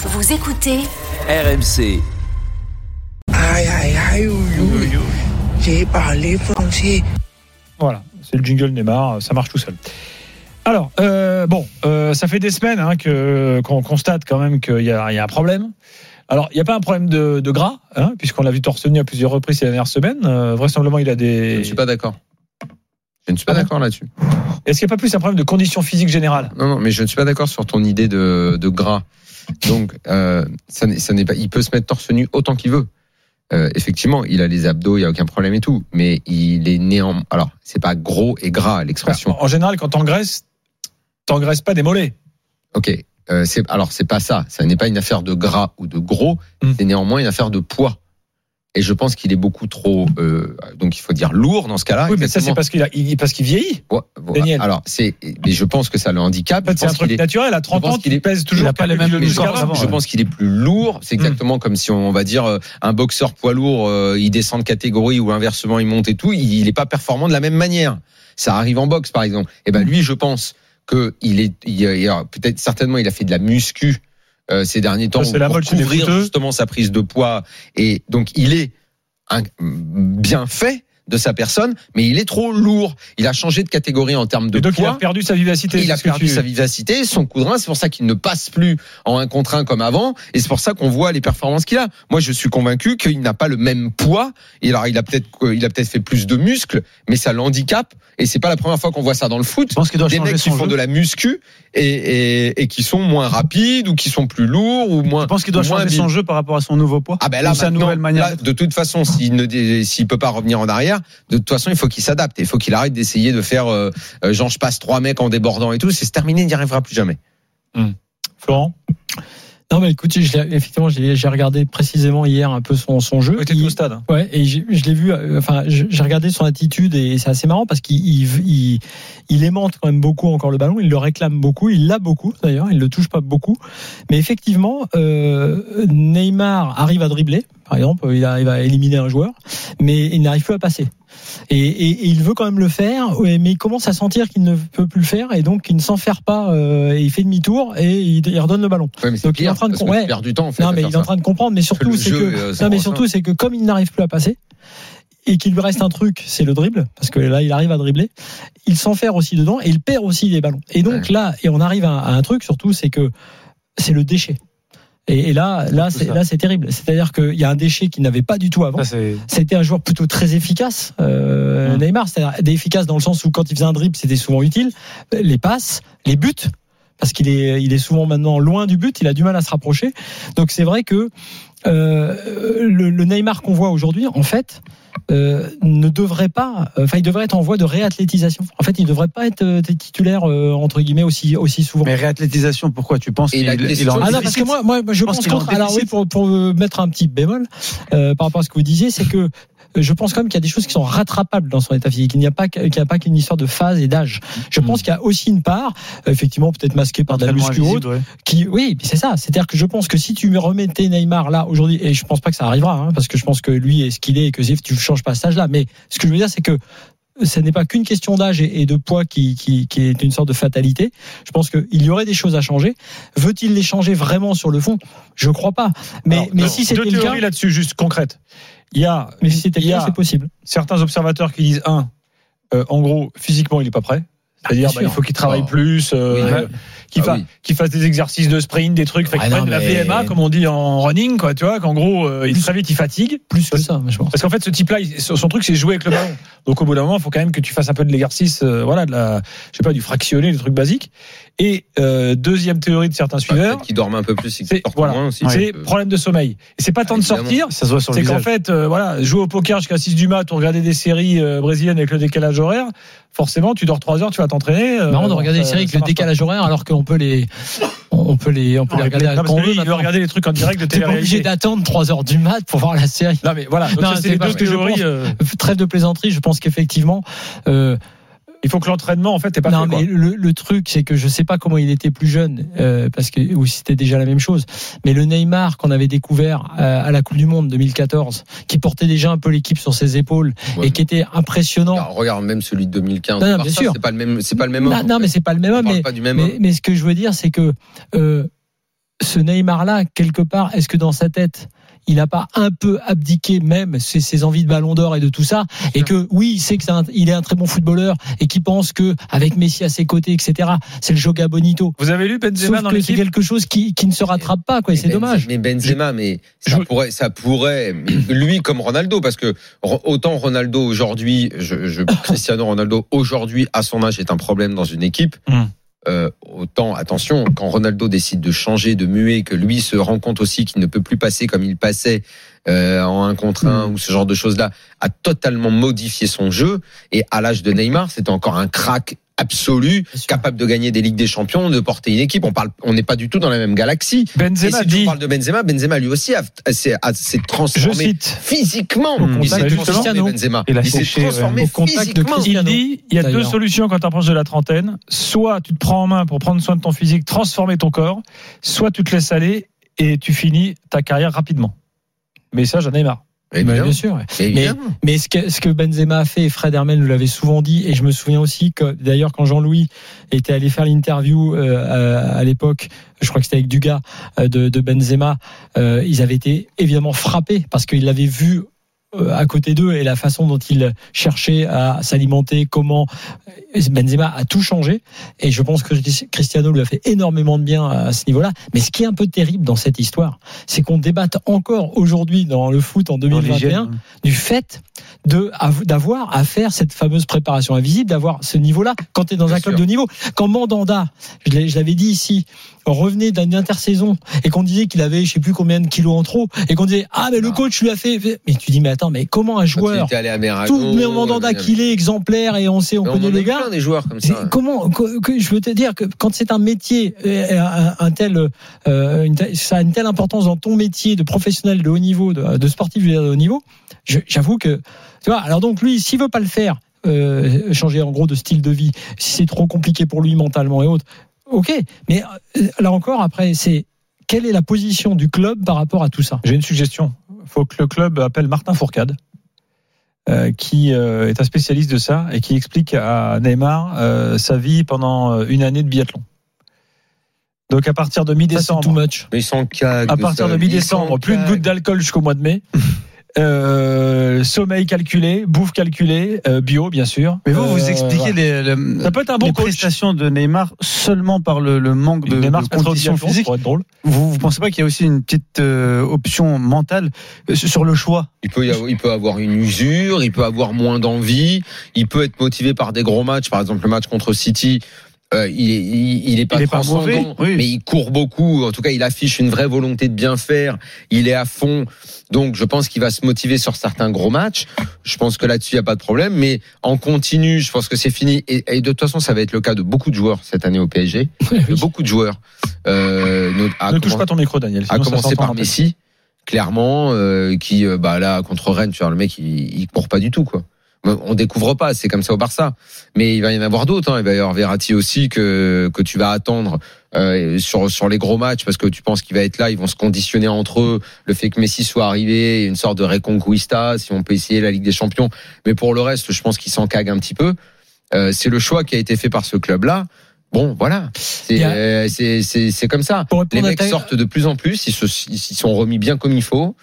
Vous écoutez RMC. Aïe, aïe, aïe, ouïe, ouïe. J'ai parlé français. Voilà, c'est le jingle Neymar, ça marche tout seul. Alors, euh, bon, euh, ça fait des semaines hein, que qu'on constate quand même qu'il y, a, il y a un problème. Alors, il n'y a pas un problème de, de gras, hein, puisqu'on l'a vu torse nu à plusieurs reprises ces dernières semaines. Euh, vraisemblablement, il a des. Je ne suis pas d'accord. Je ne suis pas Ah d'accord là-dessus. Est-ce qu'il n'y a pas plus un problème de condition physique générale Non, non, mais je ne suis pas d'accord sur ton idée de, de gras. Donc, euh, ça n'est ça n'est pas. Il peut se mettre torse nu autant qu'il veut. Euh, effectivement, il a les abdos, il y a aucun problème et tout. Mais il est né en. Alors, c'est pas gros et gras l'expression. En général, quand t'engraisses, t'engraisses pas des mollets. Ok. Euh, alors c'est pas ça. Ça n'est pas une affaire de gras ou de gros. Hmm. C'est néanmoins une affaire de poids. Et je pense qu'il est beaucoup trop. euh, donc il faut dire lourd dans ce cas-là. oui, mais ça, c'est parce qu'il a, il- parce qu'il vieillit. Ouais, voilà. Daniel. Alors c'est. Mais je pense que ça le handicape. En fait, c'est un truc est- naturel. À 30 pense ans, qu'il il est- pèse toujours il a pas muscles jusqu'à qu'avant, avant. Je pense qu'il est plus lourd. C'est exactement comme si on, on va dire euh, un boxeur poids lourd, euh, il descend de catégorie ou inversement il monte et tout. Il n'est pas performant de la même manière. Ça arrive en boxe par exemple. Et ben lui, je pense que il est, il, peut-être certainement, il a fait de la muscu euh, ces derniers temps Ça, la pour couvrir justement sa prise de poids. Et donc il est un- bien fait de sa personne, mais il est trop lourd. Il a changé de catégorie en termes de Et donc, il poids. a perdu sa vivacité. Il a perdu tu- sa vivacité, son coup de rein. C'est pour ça qu'il ne passe plus en un contre un comme avant. Et c'est pour ça qu'on voit les performances qu'il a. Moi, je suis convaincu qu'il n'a pas le même poids. Et alors, il a peut-être, il a peut-être fait plus de muscles, mais ça l'handicape. Et c'est pas la première fois qu'on voit ça dans le foot. Je pense qu'il doit Des mecs qui font jeu. de la muscu et, et, et qui sont moins rapides ou qui sont plus lourds ou moins. Je pense qu'il doit changer son jeu par rapport à son nouveau poids. ah ben là, sa nouvelle manière là, de toute façon, s'il ne s'il peut pas revenir en arrière, de toute façon, il faut qu'il s'adapte. Il faut qu'il arrête d'essayer de faire euh, euh, genre je passe trois mecs en débordant et tout. C'est terminé, il n'y arrivera plus jamais. Florent, Non, mais écoute, je effectivement, j'ai regardé précisément hier un peu son, son jeu. Il- au stade. hein. Ouais, et je l'ai vu. euh, Enfin, j'ai regardé son attitude et c'est assez marrant parce qu'il il, il, il aimante quand même beaucoup encore le ballon. Il le réclame beaucoup. Il l'a beaucoup d'ailleurs. Il le touche pas beaucoup. Mais effectivement, euh, Neymar arrive à dribbler. Par exemple, il arrive à éliminer un joueur, mais il n'arrive plus à passer. Et, et- et il veut quand même le faire, mais il commence à sentir qu'il ne peut plus le faire et donc il ne s'en fait pas. euh, et il fait demi-tour et il, il redonne le ballon. Ouais, mais Donc, il est en train de ouais. du temps en fait. Non, mais il est en train de comprendre. Mais surtout, c'est que euh, non, mais surtout, c'est que comme il n'arrive plus à passer et qu'il lui reste un truc, c'est le dribble, parce que là, il arrive à dribbler. Il s'enferme aussi dedans et il perd aussi des ballons. Et donc Ouais. là, et on arrive à, à un truc surtout, c'est que c'est le déchet. Et, et là, là, C'est là, terrible. C'est-à-dire qu'il y a un déchet qu'il n'avait pas du tout avant. Ça. C'était un joueur plutôt très efficace, euh, Hum. Neymar. C'est-à-dire efficace dans le sens où quand il faisait un dribble, c'était souvent utile. Les passes, les buts, parce qu'il est, il est souvent maintenant loin du but, il a du mal à se rapprocher. Donc c'est vrai que euh, le, le Neymar qu'on voit aujourd'hui, en fait, euh, ne devrait pas, enfin, il devrait être en voie de réathlétisation. En fait, il ne devrait pas être euh, titulaire euh, entre guillemets aussi aussi souvent. Mais réathlétisation, pourquoi tu penses qu'il en Ah non, parce que moi, je pense pense contre. Alors oui, pour, pour mettre un petit bémol euh, par rapport à ce que vous disiez, c'est que je pense quand même qu'il y a des choses qui sont rattrapables dans son état physique. Il n'y a pas qu'il n'y a pas qu'une histoire de phase et d'âge. Je pense qu'il y a aussi une part, effectivement peut-être masquée par de la muscu ouais. qui, oui, c'est ça. C'est-à-dire que je pense que si tu me remettais Neymar là aujourd'hui, et je pense pas que ça arrivera, hein, parce que je pense que lui est ce qu'il est et que tu ne changes pas cet âge-là. Mais ce que je veux dire, c'est que ce n'est pas qu'une question d'âge et de poids qui, qui, qui est une sorte de fatalité. Je pense qu'il y aurait des choses à changer. Veut-il les changer vraiment sur le fond? Je crois pas. Mais, Alors, mais non, si c'était le cas, théories là-dessus, juste concrètes. Il y a, mais si c'était le cas, c'est possible. certains observateurs qui disent un, euh, en gros, physiquement, il n'est pas prêt. C'est-à-dire, bien bah, il faut qu'il travaille Oh. plus, euh, Oui. Qu'il Ah fa- oui. fasse des exercices de sprint, des trucs, fait Ah non, la mais- VMA, comme on dit en running, quoi. Tu vois, qu'en gros, euh, il très vite, il fatigue. Plus que ça, je pense. Parce qu'en fait, ce type-là, son truc, c'est jouer avec le ballon. Donc, au bout d'un moment, il faut quand même que tu fasses un peu de l'exercice, euh, voilà, de la, je sais pas, du fractionné, des trucs basiques. Et euh, deuxième théorie de certains suiveurs, Peut-être qu'ils dorment un peu plus c'est voilà, moins aussi. c'est problème de sommeil. Et c'est pas tant de sortir, Ça se voit sur le c'est qu'en fait, euh, voilà, jouer au poker jusqu'à 6 du mat ou regarder des séries euh, brésiliennes avec le décalage horaire, forcément, tu dors 3 heures, tu vas t'entraîner. euh, marrant de bon, regarder ça- séries avec le pas. décalage horaire alors qu'on peut les on peut les on peut Non, les regarder non, à parce on lui, veut il veut regarder les trucs en direct de T'es pas obligé télé d'attendre 3 heures du mat pour voir la série. Non mais voilà, Non, c'est les deux ce que je théories. pense. Trêve de plaisanterie, je pense qu'effectivement euh, il faut que l'entraînement en fait est pas non, fait, quoi. mais le, le truc, c'est que je sais pas comment il était plus jeune, euh, parce que ou si c'était déjà la même chose. Mais le Neymar qu'on avait découvert euh, à la Coupe du Monde 2014, qui portait déjà un peu l'équipe sur ses épaules Ouais. et qui était impressionnant. regarde, regarde même celui de 2015. Non, bien sûr. C'est pas le même, c'est pas le même homme. non, non, mais c'est pas le même On homme. parle Mais, pas du même mais, homme. mais ce que je veux dire, c'est que euh, ce Neymar-là, quelque part, est-ce que dans sa tête, il n'a pas un peu abdiqué même ses, ses envies de Ballon d'Or et de tout ça, et que oui, il sait que c'est un- il est un très bon footballeur et qu'il pense que avec Messi à ses côtés, etc. C'est le Joga Bonito. Vous avez lu Benzema Sauf dans que c'est quelque chose qui, qui ne se rattrape pas, quoi. C'est dommage. Mais Benzema, mais ça Je- pourrait, ça pourrait, mais lui comme Ronaldo, parce que autant Ronaldo aujourd'hui, je, je- Cristiano Ronaldo aujourd'hui à son âge est un problème dans une équipe. Hmm. Euh, autant attention quand Ronaldo décide de changer, de muer, que lui se rend compte aussi qu'il ne peut plus passer comme il passait euh, en un contre un ou ce genre de choses-là, a totalement modifié son jeu. Et à l'âge de Neymar, c'était encore un crack absolu, capable de gagner des ligues des champions, de porter une équipe. On parle, on n'est pas du tout dans la même galaxie. Et Benzema si parles de Benzema, Benzema lui aussi a- a- s'est a- s'est je transformé cite, physiquement. Au il contact s'est transformé. Benzema. Il s'est transformé Au contact de physiquement. Cristiano. il dit, il y a deux solutions quand tu approches de la trentaine. Soit tu te prends en main pour prendre soin de ton physique, transformer ton corps, soit tu te laisses aller et tu finis ta carrière rapidement. Message à Neymar. Mais Bah, bien, sûr. ouais. mais Mais, ce que, ce que Benzema a fait, et Fred Hermel nous l'avait souvent dit, et je me souviens aussi que d'ailleurs quand Jean-Louis était allé faire l'interview euh, à, à l'époque, je crois que c'était avec Dugas euh, de, de Benzema, euh, ils avaient été évidemment frappés parce qu'ils l'avaient vu à côté d'eux et la façon dont il cherchait à s'alimenter, comment euh, Benzema a tout changé et je pense que Cristiano lui a fait énormément de bien à ce niveau-là. Mais ce qui est un peu terrible dans cette histoire, c'est qu'on débatte encore aujourd'hui dans le foot en Dans 2021 l'hygiène. du fait de d'avoir à faire cette fameuse préparation invisible, d'avoir ce niveau-là quand tu es dans Bien un club sûr. de niveau. Quand Mandanda, je l'avais dit ici, revenait d'une intersaison et qu'on disait qu'il avait je sais plus combien de kilos en trop et qu'on disait ah mais le coach lui a fait mais tu dis mais attends mais comment un joueur allé à tout le Mandanda euh, qu'il est exemplaire et on sait on mais connaît en le gars plein des joueurs comme ça. Comment que, que- je veux te dire que quand c'est un métier, euh, un, un tel, euh, une ça a une telle importance dans ton métier de professionnel de haut niveau, de, de sportif de haut niveau. J'avoue que tu vois. Alors donc lui, s'il veut pas le faire, euh, changer en gros de style de vie, si c'est trop compliqué pour lui mentalement et autres, ok. Mais euh, là encore, après, c'est quelle est la position du club par rapport à tout ça? J'ai une suggestion. Il faut que le club appelle Martin Fourcade, euh, qui euh, est un spécialiste de ça et qui explique à Neymar euh, sa vie pendant une année de biathlon. Donc à partir de Ça, c'est too mi-décembre, much. Mais ils s'en caguent à partir de mi-décembre, plus de gouttes d'alcool jusqu'au mois de mai. Euh, sommeil calculé, bouffe calculée, euh, bio bien sûr. Mais vous, vous Euh, expliquez voilà. les, le- Ça peut être un bon les coach. prestations de Neymar seulement par le, le manque de, Neymar de conditions physiques. pourrait être drôle. Vous, vous pensez pas qu'il y a aussi une petite euh, option mentale euh, sur le choix? Il peut, y avoir, il peut avoir une usure, il peut avoir moins d'envie, il peut être motivé par des gros matchs, par exemple le match contre City. Euh, il, est, il, il est pas Il est pas transcendant, mauvais, oui. mais il court beaucoup. En tout cas, il affiche une vraie volonté de bien faire. Il est à fond. Donc, je pense qu'il va se motiver sur certains gros matchs. Je pense que là-dessus, il n'y a pas de problème. Mais en continu, je pense que c'est fini. Et, et de toute façon, ça va être le cas de beaucoup de joueurs cette année au PSG. De beaucoup de joueurs. Euh, Ne touche pas ton micro, Daniel. à commencer par. Messi, clairement, euh, qui euh, bah là contre Rennes, tu vois, le mec il, il court pas du tout quoi. On découvre pas, c'est comme ça au Barça. Mais il va y en avoir d'autres. Hein. Il va y avoir Verratti aussi que que tu vas attendre euh, sur sur les gros matchs parce que tu penses qu'il va être là. Ils vont se conditionner entre eux. Le fait que Messi soit arrivé, une sorte de reconquista, si on peut essayer la Ligue des Champions. Mais pour le reste, je pense qu'il s'en cague un petit peu. Euh, c'est le choix qui a été fait par ce club-là. Bon, voilà, c'est euh, c'est comme ça. Les mecs sortent de plus en plus, ils se ils sont remis bien comme il faut.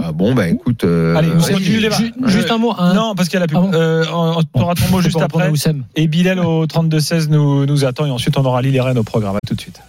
Euh, bon, bah écoute, euh, Allez, on vas-y. continue les Ju- débats. Juste un mot. un- Non, parce qu'il y a la pub. Ah bon Euh, on on aura ton mot juste après. Oussem. Et Bilal au 32-16 nous, nous attend et ensuite on aura Lille et Rennes au programme. À tout de suite.